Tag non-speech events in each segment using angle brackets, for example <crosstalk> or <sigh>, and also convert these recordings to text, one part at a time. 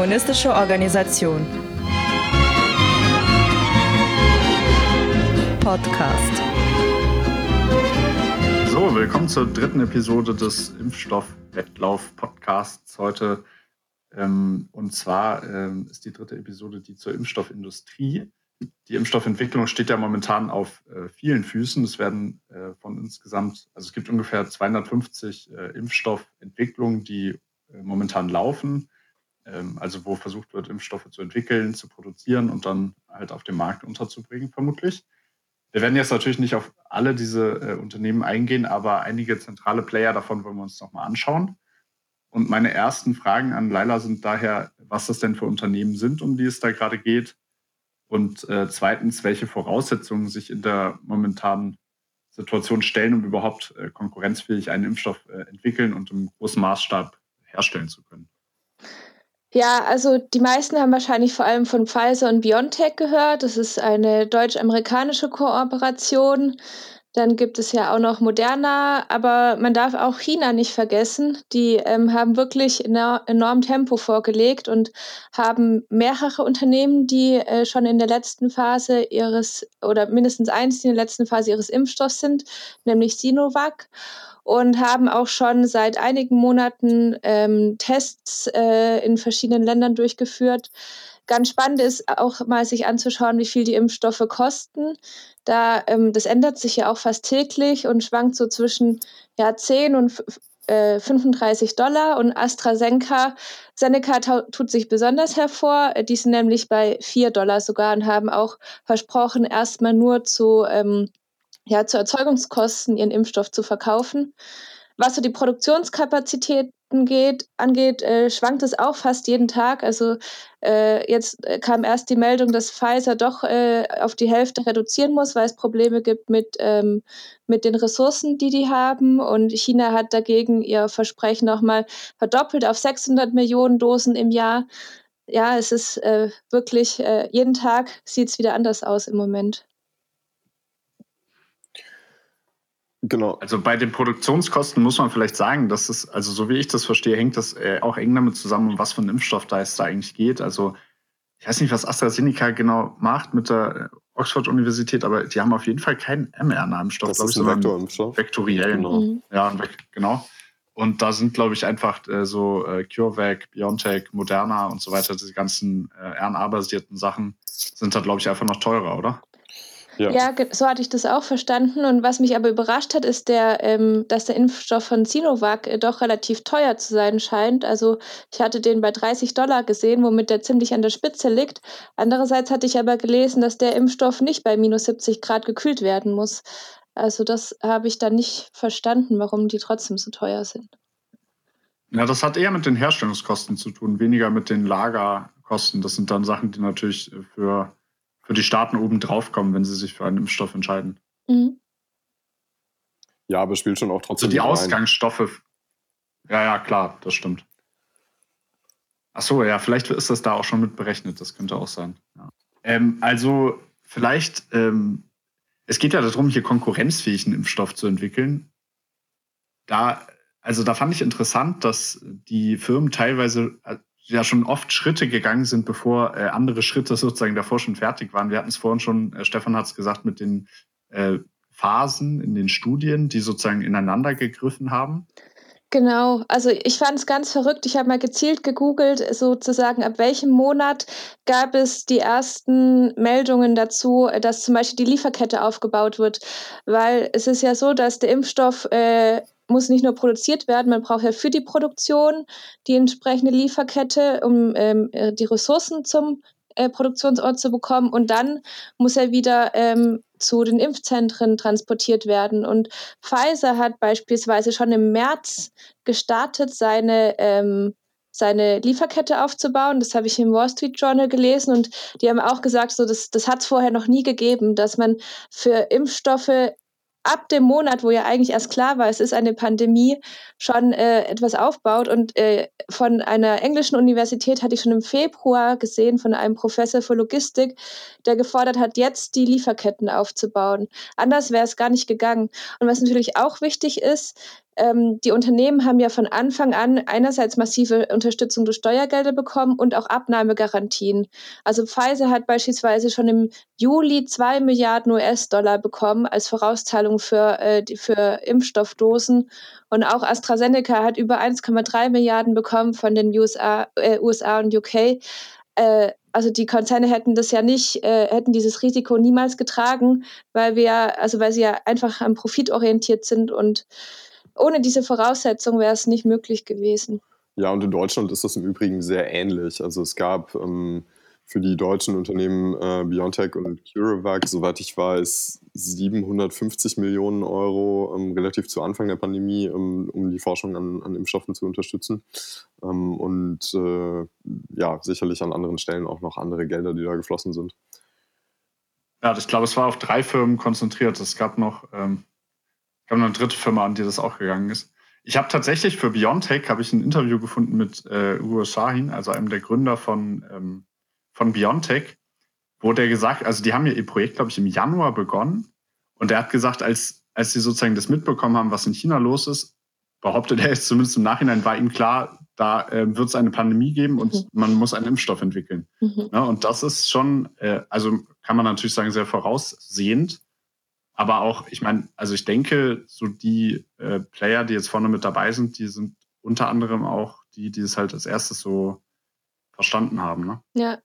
kommunistische Organisation. Podcast. So, willkommen zur dritten Episode des Impfstoff-Wettlauf-Podcasts heute. Ähm, und zwar ähm, ist die dritte Episode die zur Impfstoffindustrie. Die Impfstoffentwicklung steht ja momentan auf äh, vielen Füßen. Es werden äh, von insgesamt, also es gibt ungefähr 250 äh, Impfstoffentwicklungen, die momentan laufen. Ähm, also wo versucht wird, Impfstoffe zu entwickeln, zu produzieren und dann halt auf den Markt unterzubringen, vermutlich. Wir werden jetzt natürlich nicht auf alle diese äh, Unternehmen eingehen, aber einige zentrale Player davon wollen wir uns nochmal anschauen. Und meine ersten Fragen an Laila sind daher, was das denn für Unternehmen sind, um die es da gerade geht. Und äh, zweitens, welche Voraussetzungen sich in der momentanen Situation stellen, um überhaupt äh, konkurrenzfähig einen Impfstoff äh, entwickeln und im großen Maßstab herstellen zu können. Ja, also die meisten haben wahrscheinlich vor allem von Pfizer und BioNTech gehört. Das ist eine deutsch-amerikanische Kooperation. Dann gibt es ja auch noch Moderna, aber man darf auch China nicht vergessen. Die ähm, haben wirklich enorm, enorm Tempo vorgelegt und haben mehrere Unternehmen, die äh, schon in der letzten Phase ihres oder mindestens eins, die in der letzten Phase ihres Impfstoffs sind, nämlich Sinovac und haben auch schon seit einigen Monaten ähm, Tests äh, in verschiedenen Ländern durchgeführt. Ganz spannend ist auch mal sich anzuschauen, wie viel die Impfstoffe kosten. Da, ähm, das ändert sich ja auch fast täglich und schwankt so zwischen ja, 10 und äh, 35 Dollar. Und AstraZeneca Seneca tut sich besonders hervor. Die sind nämlich bei 4 Dollar sogar und haben auch versprochen, erstmal nur zu, ähm, ja, zu Erzeugungskosten ihren Impfstoff zu verkaufen. Was so die Produktionskapazitäten geht, angeht, äh, schwankt es auch fast jeden Tag. Also äh, jetzt äh, kam erst die Meldung, dass Pfizer doch äh, auf die Hälfte reduzieren muss, weil es Probleme gibt mit, ähm, mit den Ressourcen, die die haben. Und China hat dagegen ihr Versprechen nochmal verdoppelt auf 600 Millionen Dosen im Jahr. Ja, es ist äh, wirklich, äh, jeden Tag sieht es wieder anders aus im Moment. Genau. Also bei den Produktionskosten muss man vielleicht sagen, dass es, also so wie ich das verstehe, hängt das äh, auch eng damit zusammen, um was für ein Impfstoff da es da eigentlich geht. Also ich weiß nicht, was AstraZeneca genau macht mit der äh, Oxford-Universität, aber die haben auf jeden Fall keinen mRNA-Impfstoff. Das ist ein Vektorimpfstoff. Vektoriell. Genau. Mhm. Ja, genau. Und da sind, glaube ich, einfach äh, so äh, CureVac, BioNTech, Moderna und so weiter, diese ganzen äh, RNA-basierten Sachen sind da, glaube ich, einfach noch teurer, oder? Ja. ja, so hatte ich das auch verstanden. Und was mich aber überrascht hat, ist, der, ähm, dass der Impfstoff von Sinovac äh, doch relativ teuer zu sein scheint. Also ich hatte den bei 30 Dollar gesehen, womit der ziemlich an der Spitze liegt. Andererseits hatte ich aber gelesen, dass der Impfstoff nicht bei minus 70 Grad gekühlt werden muss. Also das habe ich dann nicht verstanden, warum die trotzdem so teuer sind. Ja, das hat eher mit den Herstellungskosten zu tun, weniger mit den Lagerkosten. Das sind dann Sachen, die natürlich für für die Staaten oben drauf kommen, wenn sie sich für einen Impfstoff entscheiden. Mhm. Ja, aber es spielt schon auch trotzdem. Also die Ausgangsstoffe. Ja, ja, klar, das stimmt. Ach so, ja, vielleicht ist das da auch schon mit berechnet. Das könnte auch sein. Ja. Ähm, also vielleicht, ähm, es geht ja darum, hier konkurrenzfähigen Impfstoff zu entwickeln. Da, also da fand ich interessant, dass die Firmen teilweise äh, ja schon oft Schritte gegangen sind, bevor äh, andere Schritte sozusagen davor schon fertig waren. Wir hatten es vorhin schon, äh, Stefan hat es gesagt, mit den äh, Phasen in den Studien, die sozusagen ineinander gegriffen haben. Genau, also ich fand es ganz verrückt. Ich habe mal gezielt gegoogelt, sozusagen, ab welchem Monat gab es die ersten Meldungen dazu, dass zum Beispiel die Lieferkette aufgebaut wird. Weil es ist ja so, dass der Impfstoff äh, muss nicht nur produziert werden, man braucht ja für die Produktion die entsprechende Lieferkette, um ähm, äh, die Ressourcen zum äh, Produktionsort zu bekommen. Und dann muss er wieder ähm, zu den Impfzentren transportiert werden. Und Pfizer hat beispielsweise schon im März gestartet, seine ähm, seine Lieferkette aufzubauen. Das habe ich im Wall Street Journal gelesen und die haben auch gesagt, so das, das hat es vorher noch nie gegeben, dass man für Impfstoffe ab dem Monat, wo ja eigentlich erst klar war, es ist eine Pandemie, schon äh, etwas aufbaut. Und äh, von einer englischen Universität hatte ich schon im Februar gesehen, von einem Professor für Logistik, der gefordert hat, jetzt die Lieferketten aufzubauen. Anders wäre es gar nicht gegangen. Und was natürlich auch wichtig ist, ähm, die Unternehmen haben ja von Anfang an einerseits massive Unterstützung durch Steuergelder bekommen und auch Abnahmegarantien. Also Pfizer hat beispielsweise schon im Juli zwei Milliarden US-Dollar bekommen als Vorauszahlung für, äh, für Impfstoffdosen. Und auch AstraZeneca hat über 1,3 Milliarden bekommen von den USA, äh, USA und UK. Äh, also die Konzerne hätten das ja nicht, äh, hätten dieses Risiko niemals getragen, weil wir, also weil sie ja einfach am Profit orientiert sind und ohne diese Voraussetzung wäre es nicht möglich gewesen. Ja, und in Deutschland ist das im Übrigen sehr ähnlich. Also es gab ähm, für die deutschen Unternehmen äh, BioNTech und CureVac, soweit ich weiß, 750 Millionen Euro ähm, relativ zu Anfang der Pandemie, ähm, um die Forschung an, an, Impfstoffen zu unterstützen. Ähm, und äh, ja, sicherlich an anderen Stellen auch noch andere Gelder, die da geflossen sind. Ja, ich glaube, es war auf drei Firmen konzentriert. Es gab noch ich habe noch eine dritte Firma, an die das auch gegangen ist. Ich habe tatsächlich für BioNTech habe ich ein Interview gefunden mit äh, Ugo Shahin, also einem der Gründer von, ähm, von BioNTech, wo der gesagt, also die haben ja ihr Projekt, glaube ich, im Januar begonnen. Und er hat gesagt, als, als sie sozusagen das mitbekommen haben, was in China los ist, behauptet er jetzt zumindest im Nachhinein, war ihm klar, da äh, wird es eine Pandemie geben und mhm. man muss einen Impfstoff entwickeln. Mhm. Ja, und das ist schon, äh, also kann man natürlich sagen, sehr voraussehend. Aber auch, ich meine, also ich denke, so die äh, Player, die jetzt vorne mit dabei sind, die sind unter anderem auch die, die es halt als erstes so verstanden haben. Ne? Ja.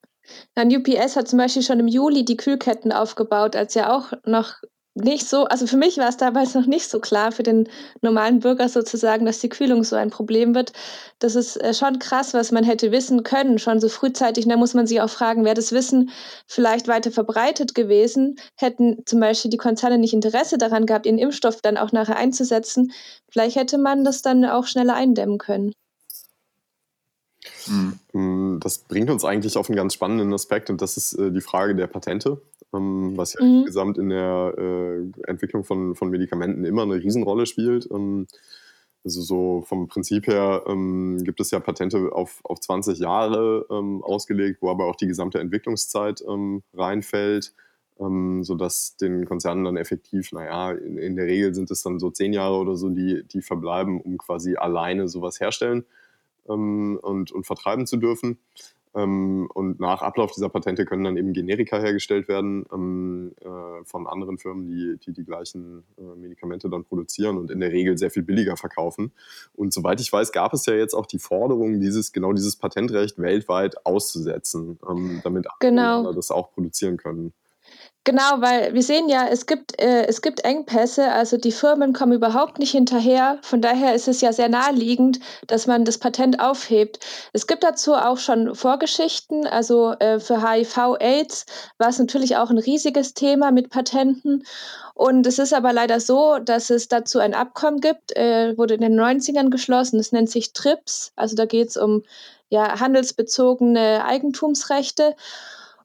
Dann UPS hat zum Beispiel schon im Juli die Kühlketten aufgebaut, als ja auch noch nicht so, also für mich war es damals noch nicht so klar, für den normalen Bürger sozusagen, dass die Kühlung so ein Problem wird. Das ist äh, schon krass, was man hätte wissen können, schon so frühzeitig. da muss man sich auch fragen, wäre das Wissen vielleicht weiter verbreitet gewesen, hätten zum Beispiel die Konzerne nicht Interesse daran gehabt, ihren Impfstoff dann auch nachher einzusetzen. Vielleicht hätte man das dann auch schneller eindämmen können. Hm. Das bringt uns eigentlich auf einen ganz spannenden Aspekt und das ist äh, die Frage der Patente ähm, was ja mhm. insgesamt in der äh, Entwicklung von, von Medikamenten immer eine Riesenrolle spielt. Ähm, also so vom Prinzip her ähm, gibt es ja Patente auf, auf 20 Jahre ähm, ausgelegt, wo aber auch die gesamte Entwicklungszeit ähm, reinfällt, ähm, sodass den Konzernen dann effektiv, naja, in, in der Regel sind es dann so zehn Jahre oder so, die, die verbleiben, um quasi alleine sowas herstellen ähm, und, und vertreiben zu dürfen. Ähm, und nach Ablauf dieser Patente können dann eben Generika hergestellt werden ähm, äh, von anderen Firmen, die, die die gleichen äh, Medikamente dann produzieren und in der Regel sehr viel billiger verkaufen. Und soweit ich weiß, gab es ja jetzt auch die Forderung, dieses, genau dieses Patentrecht weltweit auszusetzen, ähm, damit genau. andere das auch produzieren können. Genau, weil wir sehen ja, es gibt, äh, es gibt Engpässe, also die Firmen kommen überhaupt nicht hinterher. Von daher ist es ja sehr naheliegend, dass man das Patent aufhebt. Es gibt dazu auch schon Vorgeschichten, also äh, für HIV-Aids war es natürlich auch ein riesiges Thema mit Patenten. Und es ist aber leider so, dass es dazu ein Abkommen gibt, äh, wurde in den 90ern geschlossen, es nennt sich TRIPS, also da geht es um ja, handelsbezogene Eigentumsrechte.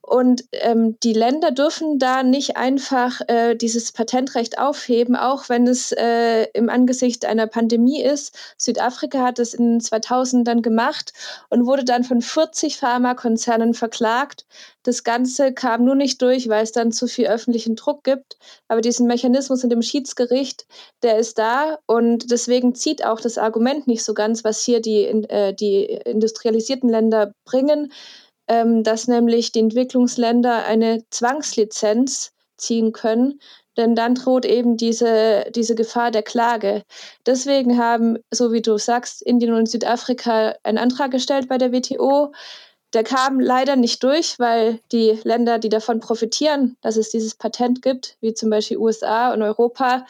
Und ähm, die Länder dürfen da nicht einfach äh, dieses Patentrecht aufheben, auch wenn es äh, im Angesicht einer Pandemie ist. Südafrika hat es in 2000 dann gemacht und wurde dann von 40 Pharmakonzernen verklagt. Das Ganze kam nur nicht durch, weil es dann zu viel öffentlichen Druck gibt. Aber diesen Mechanismus in dem Schiedsgericht, der ist da und deswegen zieht auch das Argument nicht so ganz, was hier die, äh, die industrialisierten Länder bringen ähm, dass nämlich die Entwicklungsländer eine Zwangslizenz ziehen können, denn dann droht eben diese, diese Gefahr der Klage. Deswegen haben, so wie du sagst, Indien und Südafrika einen Antrag gestellt bei der WTO. Der kam leider nicht durch, weil die Länder, die davon profitieren, dass es dieses Patent gibt, wie zum Beispiel USA und Europa,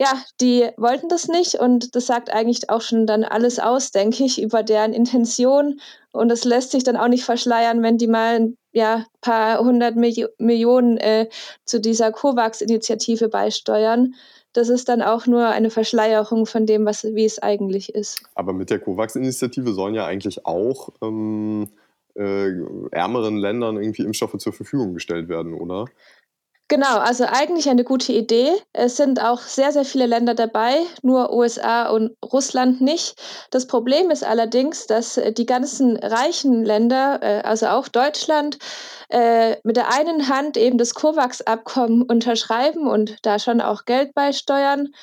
ja, die wollten das nicht und das sagt eigentlich auch schon dann alles aus, denke ich, über deren Intention. Und das lässt sich dann auch nicht verschleiern, wenn die mal ein ja, paar hundert Milli Millionen äh, zu dieser COVAX-Initiative beisteuern. Das ist dann auch nur eine Verschleierung von dem, was, wie es eigentlich ist. Aber mit der COVAX-Initiative sollen ja eigentlich auch ähm, äh, ärmeren Ländern irgendwie Impfstoffe zur Verfügung gestellt werden, oder? Genau, also eigentlich eine gute Idee. Es sind auch sehr, sehr viele Länder dabei, nur USA und Russland nicht. Das Problem ist allerdings, dass äh, die ganzen reichen Länder, äh, also auch Deutschland, äh, mit der einen Hand eben das COVAX-Abkommen unterschreiben und da schon auch Geld beisteuern.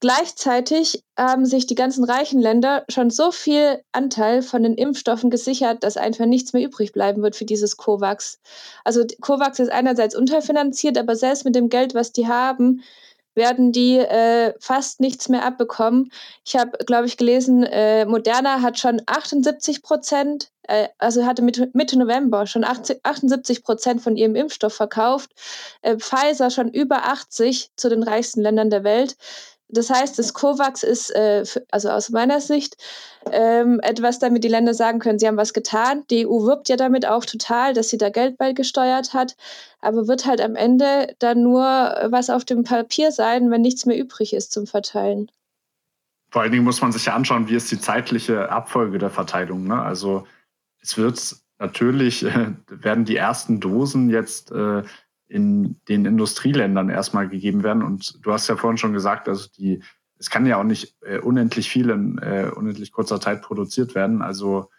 Gleichzeitig haben sich die ganzen reichen Länder schon so viel Anteil von den Impfstoffen gesichert, dass einfach nichts mehr übrig bleiben wird für dieses COVAX. Also COVAX ist einerseits unterfinanziert, aber selbst mit dem Geld, was die haben, werden die äh, fast nichts mehr abbekommen. Ich habe, glaube ich, gelesen, äh, Moderna hat schon 78 Prozent, äh, also hatte Mitte, Mitte November schon 80, 78 Prozent von ihrem Impfstoff verkauft. Äh, Pfizer schon über 80 zu den reichsten Ländern der Welt. Das heißt, das COVAX ist, äh, also aus meiner Sicht, ähm, etwas, damit die Länder sagen können, sie haben was getan. Die EU wirbt ja damit auch total, dass sie da Geld beigesteuert hat, aber wird halt am Ende dann nur was auf dem Papier sein, wenn nichts mehr übrig ist zum Verteilen. Vor allen Dingen muss man sich ja anschauen, wie ist die zeitliche Abfolge der Verteilung. Ne? Also es wird natürlich, äh, <laughs> werden die ersten Dosen jetzt äh, in den Industrieländern erstmal gegeben werden. Und du hast ja vorhin schon gesagt, also die, es kann ja auch nicht äh, unendlich viel in äh, unendlich kurzer Zeit produziert werden. Also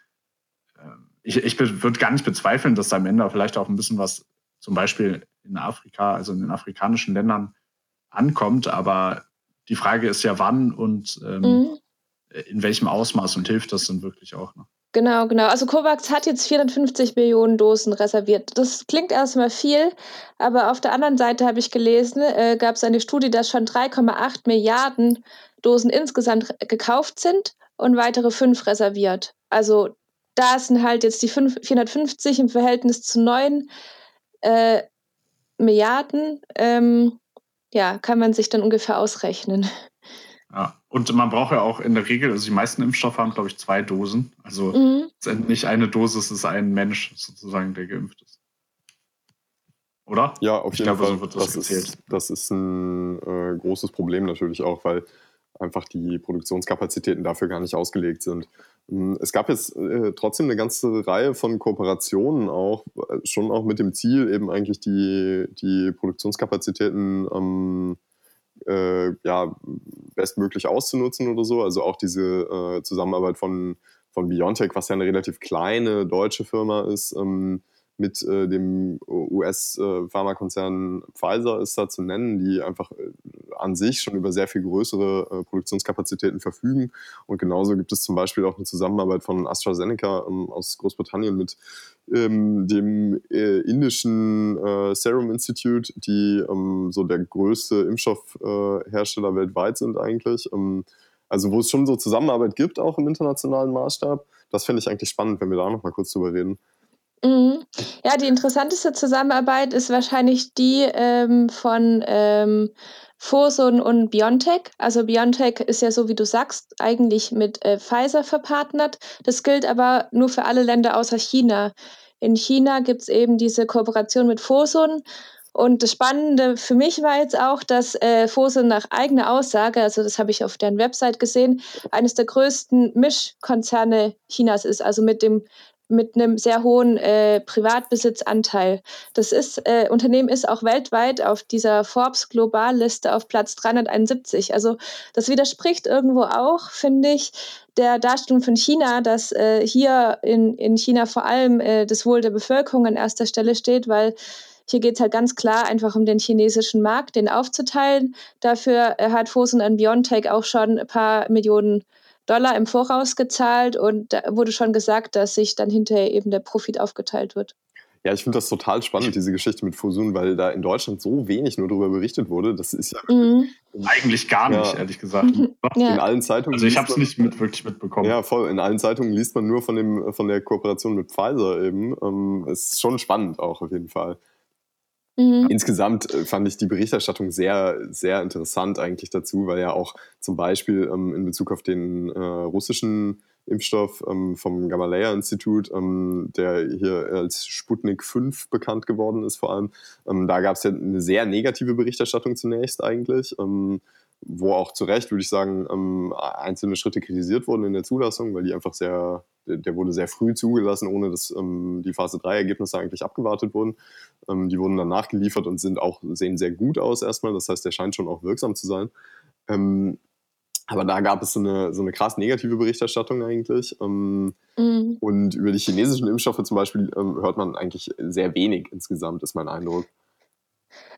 äh, ich, ich würde gar nicht bezweifeln, dass da am Ende vielleicht auch ein bisschen was zum Beispiel in Afrika, also in den afrikanischen Ländern ankommt. Aber die Frage ist ja, wann und ähm, mhm. in welchem Ausmaß und hilft das denn wirklich auch noch? Genau, genau. Also COVAX hat jetzt 450 Millionen Dosen reserviert. Das klingt erstmal viel, aber auf der anderen Seite habe ich gelesen, äh, gab es eine Studie, dass schon 3,8 Milliarden Dosen insgesamt gekauft sind und weitere fünf reserviert. Also da sind halt jetzt die 5, 450 im Verhältnis zu 9 äh, Milliarden. Ähm, ja, kann man sich dann ungefähr ausrechnen. Ja, und man braucht ja auch in der Regel, also die meisten Impfstoffe haben, glaube ich, zwei Dosen. Also mhm. es ist nicht eine Dosis, es ist ein Mensch sozusagen, der geimpft ist. Oder? Ja, auf ich jeden glaube, Fall. So wird das, das, ist, das ist ein äh, großes Problem natürlich auch, weil einfach die Produktionskapazitäten dafür gar nicht ausgelegt sind. Hm, es gab jetzt äh, trotzdem eine ganze Reihe von Kooperationen auch, äh, schon auch mit dem Ziel, eben eigentlich die, die Produktionskapazitäten ähm, äh, ja, bestmöglich auszunutzen oder so. Also auch diese äh, Zusammenarbeit von, von Biontech, was ja eine relativ kleine deutsche Firma ist, ähm, mit äh, dem US-Pharmakonzern Pfizer ist da zu nennen, die einfach äh, an sich schon über sehr viel größere äh, Produktionskapazitäten verfügen. Und genauso gibt es zum Beispiel auch eine Zusammenarbeit von AstraZeneca ähm, aus Großbritannien mit ähm, dem äh, indischen äh, Serum Institute, die ähm, so der größte Impfstoffhersteller äh, weltweit sind eigentlich. Ähm, also wo es schon so Zusammenarbeit gibt, auch im internationalen Maßstab. Das finde ich eigentlich spannend, wenn wir da noch mal kurz drüber reden. Mhm. Ja, die interessanteste Zusammenarbeit ist wahrscheinlich die ähm, von ähm, Fosun und BioNTech. Also BioNTech ist ja so, wie du sagst, eigentlich mit äh, Pfizer verpartnert. Das gilt aber nur für alle Länder außer China. In China gibt es eben diese Kooperation mit Fosun. Und das Spannende für mich war jetzt auch, dass äh, Fosun nach eigener Aussage, also das habe ich auf deren Website gesehen, eines der größten Mischkonzerne Chinas ist, also mit dem mit einem sehr hohen äh, Privatbesitzanteil. Das ist, äh, Unternehmen ist auch weltweit auf dieser Forbes Globalliste auf Platz 371. Also das widerspricht irgendwo auch, finde ich, der Darstellung von China, dass äh, hier in, in China vor allem äh, das Wohl der Bevölkerung an erster Stelle steht, weil hier geht es halt ganz klar einfach um den chinesischen Markt, den aufzuteilen. Dafür äh, hat Fosun an Biontech auch schon ein paar Millionen Dollar im Voraus gezahlt und da wurde schon gesagt, dass sich dann hinterher eben der Profit aufgeteilt wird. Ja, ich finde das total spannend, diese Geschichte mit Fusun, weil da in Deutschland so wenig nur darüber berichtet wurde. Das ist ja mhm. eigentlich gar nicht, ja. ehrlich gesagt. <laughs> Ja. In allen Zeitungen. Also ich habe es nicht mit, wirklich mitbekommen. Ja, voll. In allen Zeitungen liest man nur von dem von der Kooperation mit Pfizer eben. Ähm, ist schon spannend auch auf jeden Fall. Mhm. Insgesamt äh, fand ich die Berichterstattung sehr, sehr interessant eigentlich dazu, weil ja auch zum Beispiel ähm, in Bezug auf den äh, russischen Impfstoff ähm, vom Gamaleya-Institut, ähm, der hier als Sputnik 5 bekannt geworden ist vor allem, ähm, da gab es ja eine sehr negative Berichterstattung zunächst eigentlich. Wo auch zu Recht, würde ich sagen, ähm, einzelne Schritte kritisiert wurden in der Zulassung, weil die einfach sehr, der wurde sehr früh zugelassen, ohne dass ähm, die Phase 3-Ergebnisse eigentlich abgewartet wurden. Ähm, die wurden dann nachgeliefert und sind auch, sehen sehr gut aus erstmal. Das heißt, der scheint schon auch wirksam zu sein. Ähm, aber da gab es so eine, so eine krass negative Berichterstattung eigentlich. Ähm, mhm. Und über die chinesischen Impfstoffe zum Beispiel ähm, hört man eigentlich sehr wenig insgesamt, ist mein Eindruck.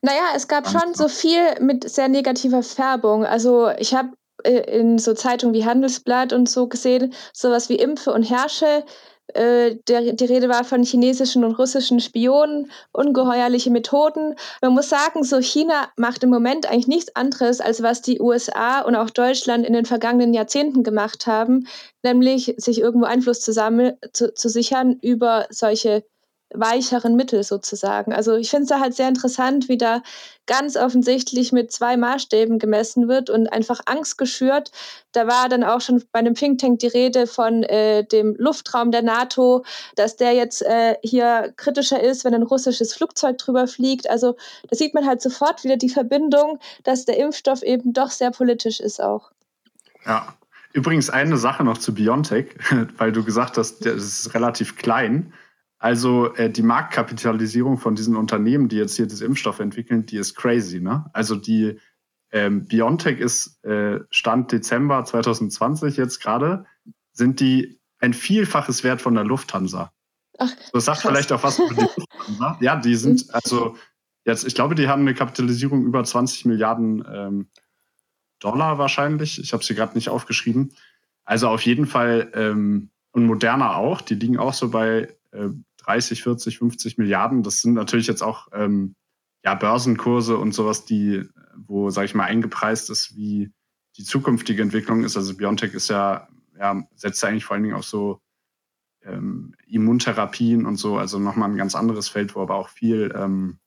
Naja, es gab schon so viel mit sehr negativer Färbung. Also ich habe äh, in so Zeitungen wie Handelsblatt und so gesehen, sowas wie Impfe und Herrsche. Äh, der, die Rede war von chinesischen und russischen Spionen, ungeheuerliche Methoden. Man muss sagen, so China macht im Moment eigentlich nichts anderes, als was die USA und auch Deutschland in den vergangenen Jahrzehnten gemacht haben, nämlich sich irgendwo Einfluss zu, zu, zu sichern über solche weicheren Mittel sozusagen. Also ich finde es da halt sehr interessant, wie da ganz offensichtlich mit zwei Maßstäben gemessen wird und einfach Angst geschürt. Da war dann auch schon bei einem Think Tank die Rede von äh, dem Luftraum der NATO, dass der jetzt äh, hier kritischer ist, wenn ein russisches Flugzeug drüber fliegt. Also da sieht man halt sofort wieder die Verbindung, dass der Impfstoff eben doch sehr politisch ist auch. Ja, übrigens eine Sache noch zu BioNTech, <laughs> weil du gesagt hast, das ist relativ klein. Also äh, die Marktkapitalisierung von diesen Unternehmen, die jetzt hier das Impfstoff entwickeln, die ist crazy. Ne? Also die ähm, BioNTech ist äh, Stand Dezember 2020 jetzt gerade, sind die ein Vielfaches Wert von der Lufthansa. Ach, das sagt krass. vielleicht auch was über die <laughs> Lufthansa. Ja, die sind also jetzt, ich glaube, die haben eine Kapitalisierung über 20 Milliarden ähm, Dollar wahrscheinlich. Ich habe sie gerade nicht aufgeschrieben. Also auf jeden Fall ähm, und Moderna auch. Die liegen auch so bei 30, 40, 50 Milliarden. Das sind natürlich jetzt auch ähm, ja, Börsenkurse und sowas, die, wo, sage ich mal, eingepreist ist, wie die zukünftige Entwicklung ist. Also Biontech ist ja, ja setzt ja eigentlich vor allen Dingen auf so ähm, Immuntherapien und so, also nochmal ein ganz anderes Feld, wo aber auch viel, ähm,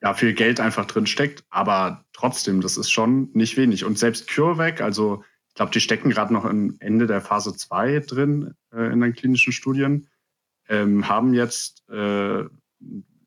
ja, viel Geld einfach drin steckt. Aber trotzdem, das ist schon nicht wenig. Und selbst CureVac, also ich glaube, die stecken gerade noch am Ende der Phase 2 drin äh, in den klinischen Studien ähm, haben jetzt äh,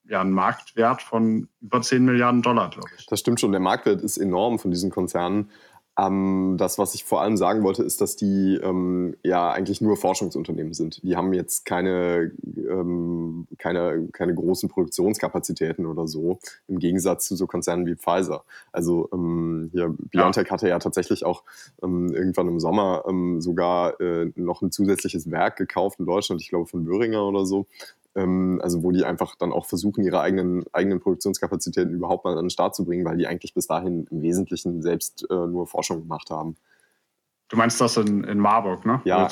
ja, einen Marktwert von über 10 Milliarden Dollar, glaube ich. Das stimmt schon. Der Marktwert ist enorm von diesen Konzernen. Ähm, das, was ich vor allem sagen wollte, ist, dass die ähm, ja eigentlich nur Forschungsunternehmen sind. Die haben jetzt keine, ähm, keine, keine großen Produktionskapazitäten oder so, im Gegensatz zu so Konzernen wie Pfizer. Also ähm, hier BioNTech ja. hatte ja tatsächlich auch ähm, irgendwann im Sommer ähm, sogar äh, noch ein zusätzliches Werk gekauft in Deutschland, ich glaube von Böhringer oder so, ähm, also wo die einfach dann auch versuchen, ihre eigenen, eigenen Produktionskapazitäten überhaupt mal an den Start zu bringen, weil die eigentlich bis dahin im Wesentlichen selbst äh, nur Forschung gemacht haben. Du meinst das in, in Marburg, ne? Ja,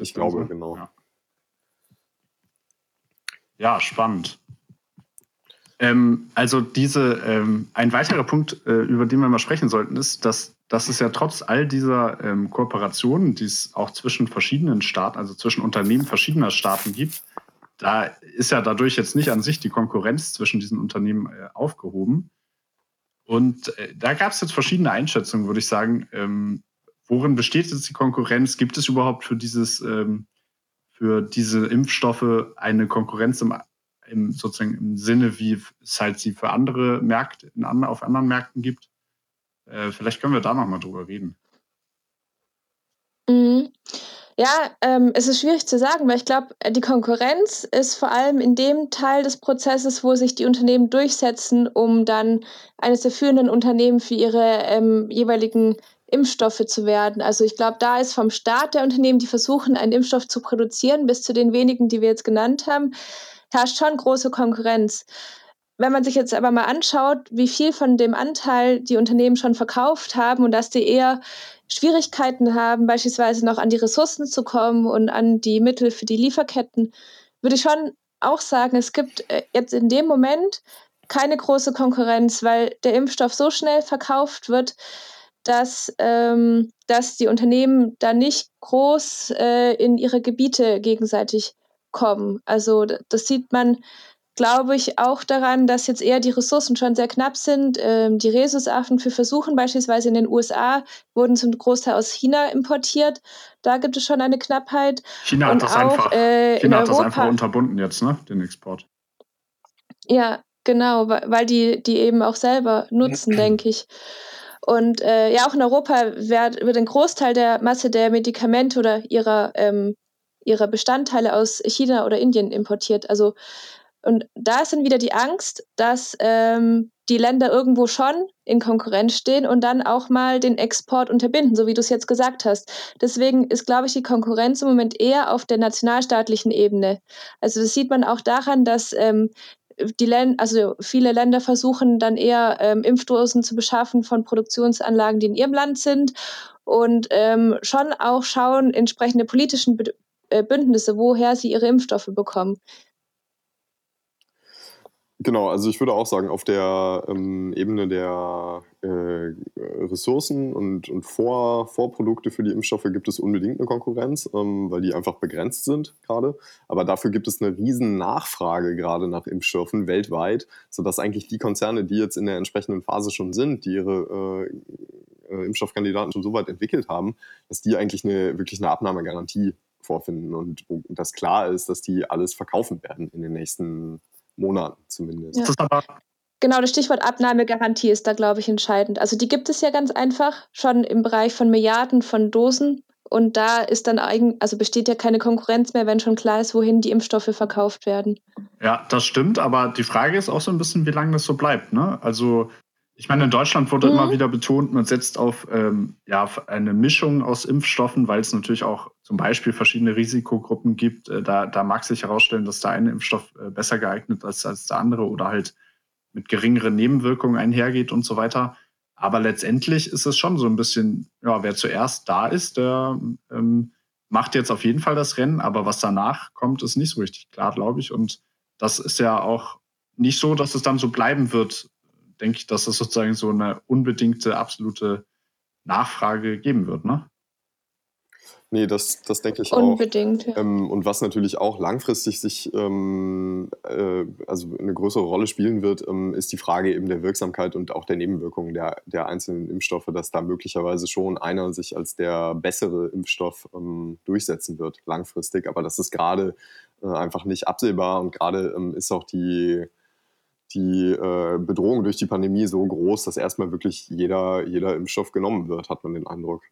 ich glaube, so? genau. Ja. ja spannend. Ähm, also diese, ähm, ein weiterer Punkt, äh, über den wir mal sprechen sollten, ist, dass, dass es ja trotz all dieser ähm, Kooperationen, die es auch zwischen verschiedenen Staaten, also zwischen Unternehmen verschiedener Staaten gibt, da ist ja dadurch jetzt nicht an sich die Konkurrenz zwischen diesen Unternehmen äh, aufgehoben. Und äh, da gab es jetzt verschiedene Einschätzungen, würde ich sagen. Ähm, worin besteht jetzt die Konkurrenz? Gibt es überhaupt für dieses, ähm, für diese Impfstoffe eine Konkurrenz im, im, sozusagen im Sinne, wie es halt sie für andere Märkte, in, auf anderen Märkten gibt? Äh, vielleicht können wir da nochmal drüber reden. Mhm. Ja, ähm, es ist schwierig zu sagen, weil ich glaube, äh, die Konkurrenz ist vor allem in dem Teil des Prozesses, wo sich die Unternehmen durchsetzen, um dann eines der führenden Unternehmen für ihre ähm, jeweiligen Impfstoffe zu werden. Also ich glaube, da ist vom Staat der Unternehmen, die versuchen, einen Impfstoff zu produzieren, bis zu den wenigen, die wir jetzt genannt haben, herrscht schon große Konkurrenz. Wenn man sich jetzt aber mal anschaut, wie viel von dem Anteil die Unternehmen schon verkauft haben und dass die eher Schwierigkeiten haben, beispielsweise noch an die Ressourcen zu kommen und an die Mittel für die Lieferketten, würde ich schon auch sagen, es gibt äh, jetzt in dem Moment keine große Konkurrenz, weil der Impfstoff so schnell verkauft wird, dass, ähm, dass die Unternehmen da nicht groß äh, in ihre Gebiete gegenseitig kommen. Also das sieht man glaube ich auch daran, dass jetzt eher die Ressourcen schon sehr knapp sind. Ähm, die Rhesusaffen für Versuchen beispielsweise in den USA wurden zum Großteil aus China importiert. Da gibt es schon eine Knappheit. China hat, das, auch, einfach, äh, China hat das einfach unterbunden jetzt, ne? den Export. Ja, genau, weil die, die eben auch selber nutzen, <clears throat> denke ich. Und äh, ja, auch in Europa wird, wird ein Großteil der Masse der Medikamente oder ihrer, ähm, ihrer Bestandteile aus China oder Indien importiert. Also und da ist dann wieder die Angst, dass ähm, die Länder irgendwo schon in Konkurrenz stehen und dann auch mal den Export unterbinden, so wie du es jetzt gesagt hast. Deswegen ist, glaube ich, die Konkurrenz im Moment eher auf der nationalstaatlichen Ebene. Also das sieht man auch daran, dass ähm, die Länder, also viele Länder versuchen dann eher ähm, Impfdosen zu beschaffen von Produktionsanlagen, die in ihrem Land sind und ähm, schon auch schauen entsprechende politischen äh, Bündnisse, woher sie ihre Impfstoffe bekommen. Genau, also ich würde auch sagen, auf der ähm, Ebene der äh, Ressourcen und, und Vor, Vorprodukte für die Impfstoffe gibt es unbedingt eine Konkurrenz, ähm, weil die einfach begrenzt sind gerade. Aber dafür gibt es eine riesen Nachfrage gerade nach Impfstoffen weltweit, sodass eigentlich die Konzerne, die jetzt in der entsprechenden Phase schon sind, die ihre äh, äh Impfstoffkandidaten schon so weit entwickelt haben, dass die eigentlich eine, wirklich eine Abnahmegarantie vorfinden und, und das klar ist, dass die alles verkaufen werden in den nächsten Monaten zumindest. Ja. Das genau, das Stichwort Abnahmegarantie ist da, glaube ich, entscheidend. Also die gibt es ja ganz einfach schon im Bereich von Milliarden von Dosen. Und da ist dann eigentlich, also besteht ja keine Konkurrenz mehr, wenn schon klar ist, wohin die Impfstoffe verkauft werden. Ja, das stimmt, aber die Frage ist auch so ein bisschen, wie lange das so bleibt. Ne? Also ich meine, in Deutschland wurde mhm. immer wieder betont, man setzt auf ähm, ja, eine Mischung aus Impfstoffen, weil es natürlich auch zum Beispiel verschiedene Risikogruppen gibt. Äh, da, da mag sich herausstellen, dass der eine Impfstoff äh, besser geeignet ist als der andere oder halt mit geringeren Nebenwirkungen einhergeht und so weiter. Aber letztendlich ist es schon so ein bisschen, ja, wer zuerst da ist, der ähm, macht jetzt auf jeden Fall das Rennen, aber was danach kommt, ist nicht so richtig klar, glaube ich. Und das ist ja auch nicht so, dass es dann so bleiben wird, denke ich, dass es sozusagen so eine unbedingte, absolute Nachfrage geben wird, ne? Nee, das, das denke ich Unbedingt, auch. Ja. Ähm, und was natürlich auch langfristig sich ähm, äh, also eine größere Rolle spielen wird, ähm, ist die Frage eben der Wirksamkeit und auch der Nebenwirkungen der, der einzelnen Impfstoffe, dass da möglicherweise schon einer sich als der bessere Impfstoff ähm, durchsetzen wird, langfristig. Aber das ist gerade äh, einfach nicht absehbar und gerade ähm, ist auch die die äh, Bedrohung durch die Pandemie so groß, dass erstmal wirklich jeder, jeder Impfstoff genommen wird, hat man den Eindruck.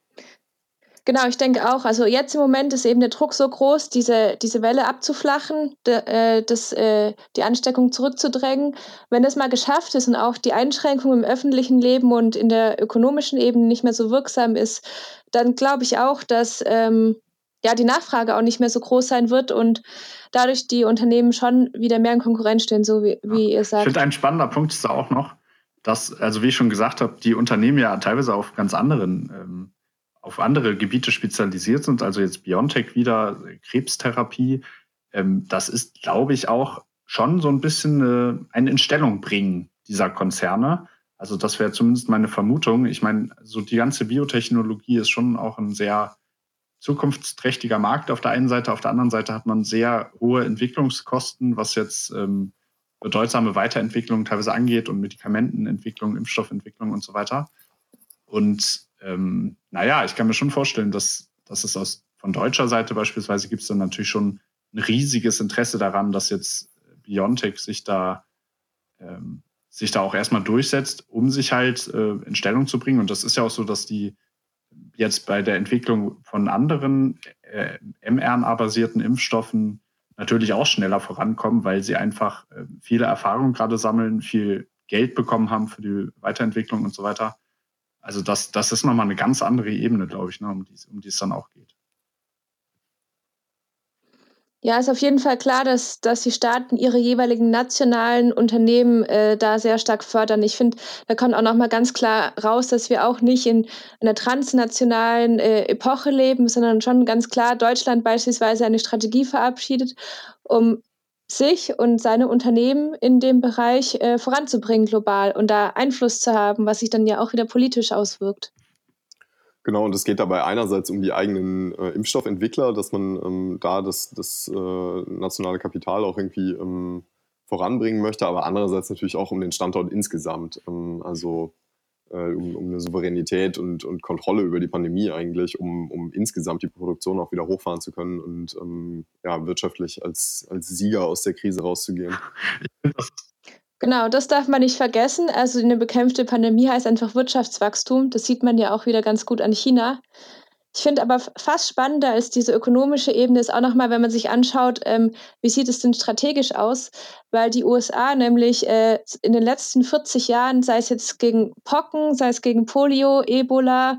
Genau, ich denke auch. Also jetzt im Moment ist eben der Druck so groß, diese, diese Welle abzuflachen, de, äh, das, äh, die Ansteckung zurückzudrängen. Wenn das mal geschafft ist und auch die Einschränkung im öffentlichen Leben und in der ökonomischen Ebene nicht mehr so wirksam ist, dann glaube ich auch, dass ähm, ja, die Nachfrage auch nicht mehr so groß sein wird und dadurch die Unternehmen schon wieder mehr in Konkurrenz stehen, so wie, wie ihr sagt. Ich finde, ein spannender Punkt ist da auch noch, dass, also wie ich schon gesagt habe, die Unternehmen ja teilweise auf ganz anderen, ähm, auf andere Gebiete spezialisiert sind. Also jetzt Biontech wieder, Krebstherapie. Ähm, das ist, glaube ich, auch schon so ein bisschen äh, ein Instellung bringen dieser Konzerne. Also das wäre zumindest meine Vermutung. Ich meine, so die ganze Biotechnologie ist schon auch ein sehr zukunftsträchtiger Markt auf der einen Seite, auf der anderen Seite hat man sehr hohe Entwicklungskosten, was jetzt ähm, bedeutsame Weiterentwicklung teilweise angeht und Medikamentenentwicklung, Impfstoffentwicklung und so weiter. Und ähm, naja, ich kann mir schon vorstellen, dass, dass es aus, von deutscher Seite beispielsweise gibt es dann natürlich schon ein riesiges Interesse daran, dass jetzt BioNTech sich da, ähm, sich da auch erstmal durchsetzt, um sich halt äh, in Stellung zu bringen. Und das ist ja auch so, dass die jetzt bei der Entwicklung von anderen äh, mRNA-basierten Impfstoffen natürlich auch schneller vorankommen, weil sie einfach äh, viele Erfahrungen gerade sammeln, viel Geld bekommen haben für die Weiterentwicklung und so weiter. Also das, das ist nochmal eine ganz andere Ebene, glaube ich, ne, um, die, um die es dann auch geht. Ja, ist auf jeden Fall klar, dass, dass die Staaten ihre jeweiligen nationalen Unternehmen äh, da sehr stark fördern. Ich finde, da kommt auch nochmal ganz klar raus, dass wir auch nicht in einer transnationalen äh, Epoche leben, sondern schon ganz klar Deutschland beispielsweise eine Strategie verabschiedet, um sich und seine Unternehmen in dem Bereich äh, voranzubringen global und da Einfluss zu haben, was sich dann ja auch wieder politisch auswirkt. Genau, und es geht dabei einerseits um die eigenen äh, Impfstoffentwickler, dass man ähm, da das, das äh, nationale Kapital auch irgendwie ähm, voranbringen möchte, aber andererseits natürlich auch um den Standort insgesamt, ähm, also äh, um, um, eine Souveränität und, und, Kontrolle über die Pandemie eigentlich, um, um, insgesamt die Produktion auch wieder hochfahren zu können und ähm, ja, wirtschaftlich als, als Sieger aus der Krise rauszugehen. Ich finde, das Genau, das darf man nicht vergessen. Also eine bekämpfte Pandemie heißt einfach Wirtschaftswachstum. Das sieht man ja auch wieder ganz gut an China. Ich finde aber fast spannender als diese ökonomische Ebene ist auch nochmal, wenn man sich anschaut, ähm, wie sieht es denn strategisch aus, weil die USA nämlich äh, in den letzten 40 Jahren, sei es jetzt gegen Pocken, sei es gegen Polio, Ebola,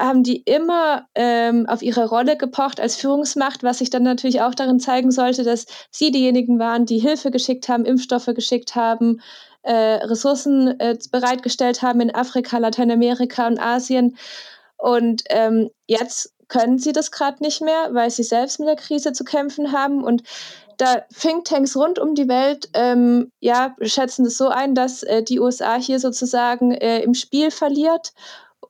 haben die immer ähm, auf ihre Rolle gepocht als Führungsmacht, was sich dann natürlich auch darin zeigen sollte, dass sie diejenigen waren, die Hilfe geschickt haben, Impfstoffe geschickt haben, äh, Ressourcen äh, bereitgestellt haben in Afrika, Lateinamerika und Asien. Und ähm, jetzt können sie das gerade nicht mehr, weil sie selbst mit der Krise zu kämpfen haben. Und da Thinktanks rund um die Welt ähm, ja, schätzen es so ein, dass äh, die USA hier sozusagen äh, im Spiel verliert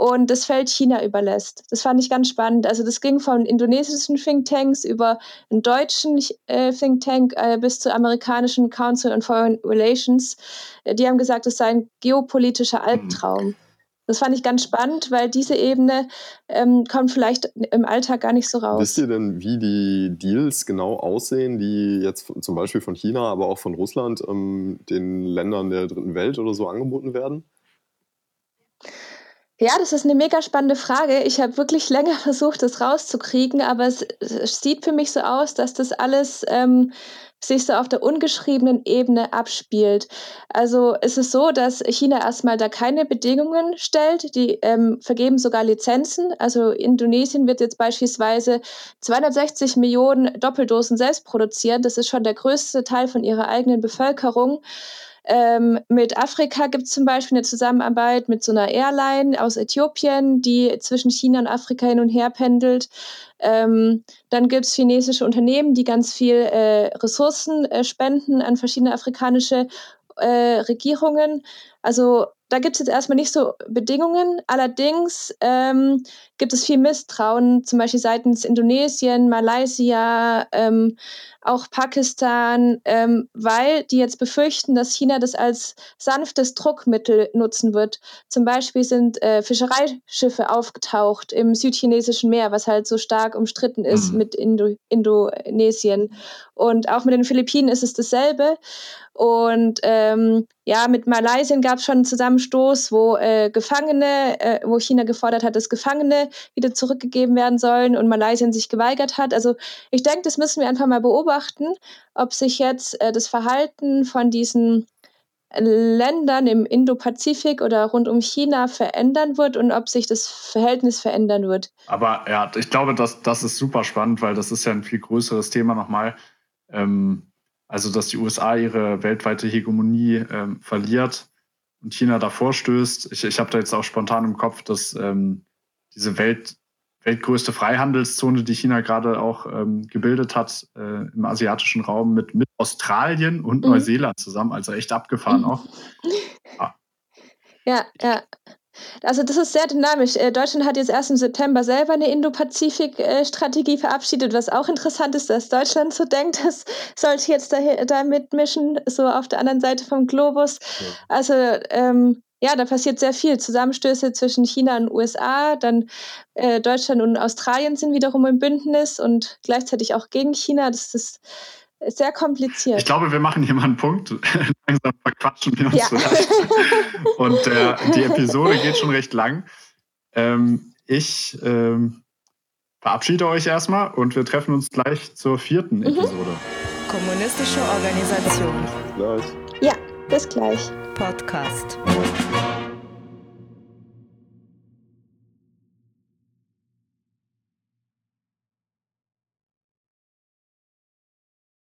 und das Feld China überlässt. Das fand ich ganz spannend. Also das ging von indonesischen Thinktanks über einen deutschen äh, Thinktank äh, bis zu amerikanischen Council on Foreign Relations. Äh, die haben gesagt, es sei ein geopolitischer Albtraum. Mhm. Das fand ich ganz spannend, weil diese Ebene ähm, kommt vielleicht im Alltag gar nicht so raus. Wisst ihr denn, wie die Deals genau aussehen, die jetzt zum Beispiel von China, aber auch von Russland ähm, den Ländern der dritten Welt oder so angeboten werden? Ja, das ist eine mega spannende Frage. Ich habe wirklich länger <laughs> versucht, das rauszukriegen, aber es, es sieht für mich so aus, dass das alles ähm, sich so auf der ungeschriebenen Ebene abspielt. Also es ist so, dass China erstmal da keine Bedingungen stellt. Die ähm, vergeben sogar Lizenzen. Also Indonesien wird jetzt beispielsweise 260 Millionen Doppeldosen selbst produzieren. Das ist schon der größte Teil von ihrer eigenen Bevölkerung. Ähm, mit Afrika gibt es zum Beispiel eine Zusammenarbeit mit so einer Airline aus Äthiopien, die zwischen China und Afrika hin und her pendelt. Ähm, dann gibt es chinesische Unternehmen, die ganz viel äh, Ressourcen äh, spenden an verschiedene afrikanische äh, Regierungen. Also da gibt es jetzt erstmal nicht so Bedingungen. Allerdings ähm, gibt es viel Misstrauen, zum Beispiel seitens Indonesien, Malaysia, ähm, auch Pakistan, ähm, weil die jetzt befürchten, dass China das als sanftes Druckmittel nutzen wird. Zum Beispiel sind äh, Fischereischiffe aufgetaucht im südchinesischen Meer, was halt so stark umstritten ist mhm. mit Indo Indonesien. Und auch mit den Philippinen ist es dasselbe. Und ähm, ja, mit Malaysia gab es schon einen Zusammenstoß, wo äh, Gefangene, äh, wo China gefordert hat, dass Gefangene wieder zurückgegeben werden sollen und Malaysia sich geweigert hat. Also ich denke, das müssen wir einfach mal beobachten, ob sich jetzt äh, das Verhalten von diesen Ländern im Indo-Pazifik oder rund um China verändern wird und ob sich das Verhältnis verändern wird. Aber ja, ich glaube, das, das ist super spannend, weil das ist ja ein viel größeres Thema nochmal. Ähm, also, dass die USA ihre weltweite Hegemonie ähm, verliert und China davor stößt. Ich, ich habe da jetzt auch spontan im Kopf, dass ähm, diese Welt, weltgrößte Freihandelszone, die China gerade auch ähm, gebildet hat äh, im asiatischen Raum mit, mit Australien und mhm. Neuseeland zusammen, also echt abgefahren mhm. auch. Ja. <laughs> ja, ja. Also das ist sehr dynamisch. Äh, Deutschland hat jetzt erst im September selber eine Indo-Pazifik-Strategie verabschiedet, was auch interessant ist, dass Deutschland so denkt, das sollte jetzt da, da mitmischen, so auf der anderen Seite vom Globus. Also ähm, ja, da passiert sehr viel. Zusammenstöße zwischen China und USA, dann äh, Deutschland und Australien sind wiederum im Bündnis und gleichzeitig auch gegen China. Das ist sehr kompliziert. Ich glaube, wir machen hier mal einen Punkt. <laughs> Langsam verquatschen wir uns ja. vielleicht. <laughs> Und äh, die Episode geht schon recht lang. Ähm, ich ähm, verabschiede euch erstmal und wir treffen uns gleich zur vierten mhm. Episode. Kommunistische Organisation. Gleich. Ja, bis gleich. Podcast.